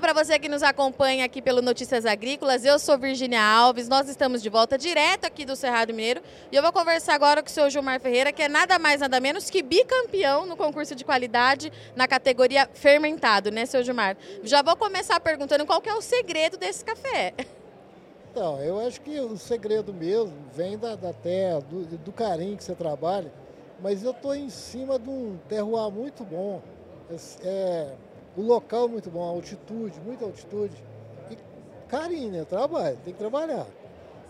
Para você que nos acompanha aqui pelo Notícias Agrícolas. Eu sou Virginia Alves. Nós estamos de volta direto aqui do Cerrado Mineiro e eu vou conversar agora com o senhor Gilmar Ferreira, que é nada mais nada menos que bicampeão no concurso de qualidade na categoria fermentado, né, seu Gilmar? Já vou começar perguntando qual é o segredo desse café. Então, eu acho que o segredo mesmo vem da, da terra, do, do carinho que você trabalha, mas eu estou em cima de um terroir muito bom. É, o local muito bom, a altitude, muita altitude. E carinho, né? Trabalho, tem que trabalhar.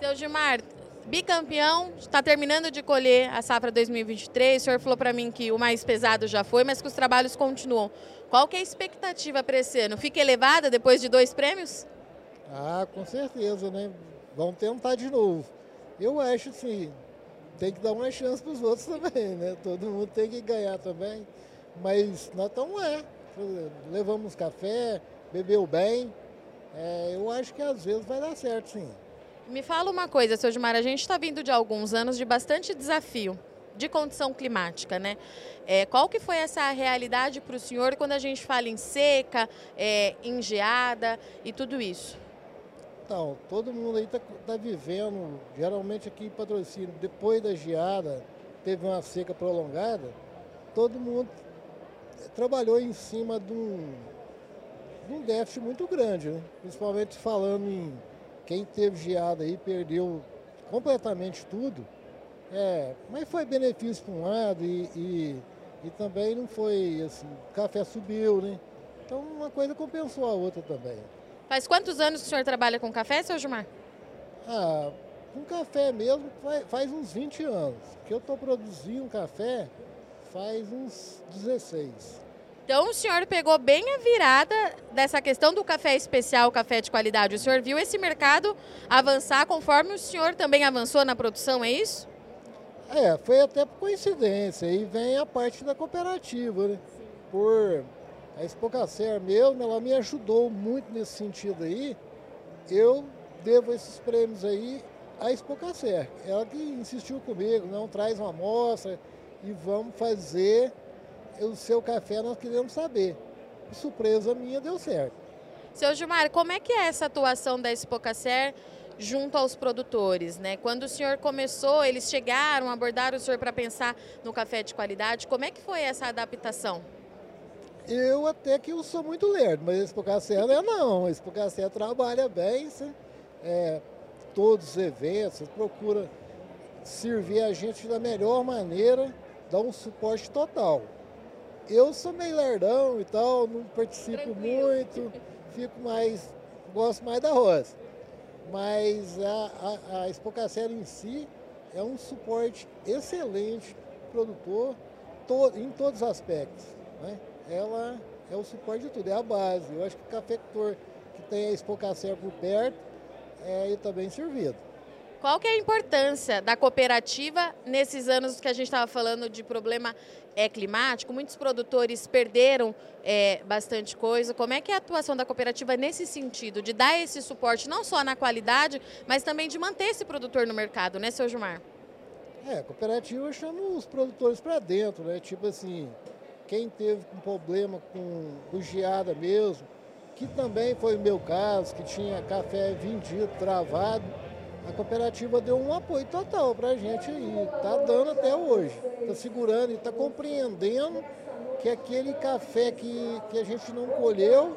Seu Gilmar, bicampeão, está terminando de colher a safra 2023. O senhor falou para mim que o mais pesado já foi, mas que os trabalhos continuam. Qual que é a expectativa para esse ano? Fica elevada depois de dois prêmios? Ah, com certeza, né? Vamos tentar de novo. Eu acho assim, tem que dar uma chance para os outros também, né? Todo mundo tem que ganhar também. Mas nós estamos é levamos café, bebeu bem. É, eu acho que às vezes vai dar certo, sim. Me fala uma coisa, seu Gilmar, a gente está vindo de alguns anos de bastante desafio de condição climática, né? É, qual que foi essa realidade para o senhor quando a gente fala em seca, é, em geada e tudo isso? Então, todo mundo aí está tá vivendo, geralmente aqui em patrocínio, depois da geada, teve uma seca prolongada, todo mundo trabalhou em cima de um, de um déficit muito grande, né? principalmente falando em quem teve geada aí, perdeu completamente tudo. É, mas foi benefício para um lado e, e, e, também não foi assim, o café subiu, né? Então uma coisa compensou a outra também. Faz quantos anos que o senhor trabalha com café, seu Gilmar? Ah, com café mesmo faz, faz uns 20 anos. Que eu estou produzindo café faz uns 16. Então o senhor pegou bem a virada dessa questão do café especial, café de qualidade. O senhor viu esse mercado avançar conforme o senhor também avançou na produção, é isso? É, foi até por coincidência. Aí vem a parte da cooperativa, né? Por a Expocacer mesmo, ela me ajudou muito nesse sentido aí. Eu devo esses prêmios aí à Expocacer. Ela que insistiu comigo, não traz uma amostra e vamos fazer o seu café nós queremos saber. Surpresa minha, deu certo. Seu Gilmar, como é que é essa atuação da Expocacer junto aos produtores, né? Quando o senhor começou, eles chegaram, abordaram o senhor para pensar no café de qualidade. Como é que foi essa adaptação? Eu até que eu sou muito lerdo, mas a Expocacer não é não. A Expocacer trabalha bem, é, todos os eventos, procura servir a gente da melhor maneira, dar um suporte total. Eu sou meio lerdão e tal, não participo Tranquilo. muito, fico mais, gosto mais da roça. Mas a, a, a Expocacera em si é um suporte excelente produtor to, em todos os aspectos. Né? Ela é o suporte de tudo, é a base. Eu acho que o cafeicultor que tem a Expocacera por perto é também servido. Qual que é a importância da cooperativa nesses anos que a gente estava falando de problema é, climático? Muitos produtores perderam é, bastante coisa. Como é que é a atuação da cooperativa nesse sentido, de dar esse suporte não só na qualidade, mas também de manter esse produtor no mercado, né, seu Gilmar? É, a cooperativa chama os produtores para dentro, né? Tipo assim, quem teve um problema com, com geada mesmo, que também foi o meu caso, que tinha café vendido, travado a cooperativa deu um apoio total para a gente aí, está dando até hoje, está segurando e está compreendendo que aquele café que, que a gente não colheu,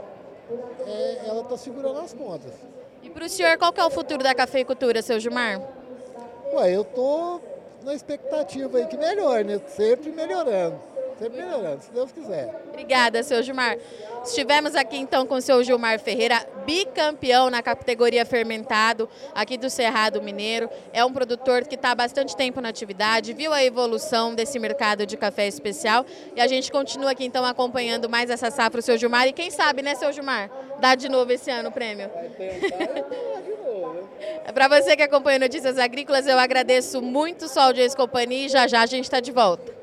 é, ela está segurando as contas. E para o senhor, qual que é o futuro da cafeicultura, seu Gilmar? Ué, eu estou na expectativa aí que melhore, né? Sempre melhorando. Sempre melhorando, se Deus quiser. Obrigada, seu Gilmar. Estivemos aqui então com o seu Gilmar Ferreira, bicampeão na categoria fermentado aqui do Cerrado Mineiro. É um produtor que está há bastante tempo na atividade, viu a evolução desse mercado de café especial e a gente continua aqui então acompanhando mais essa safra, o seu Gilmar. E quem sabe, né, seu Gilmar, dá de novo esse ano o prêmio. Para você que acompanha Notícias Agrícolas, eu agradeço muito sua audiência e companhia e já já a gente está de volta.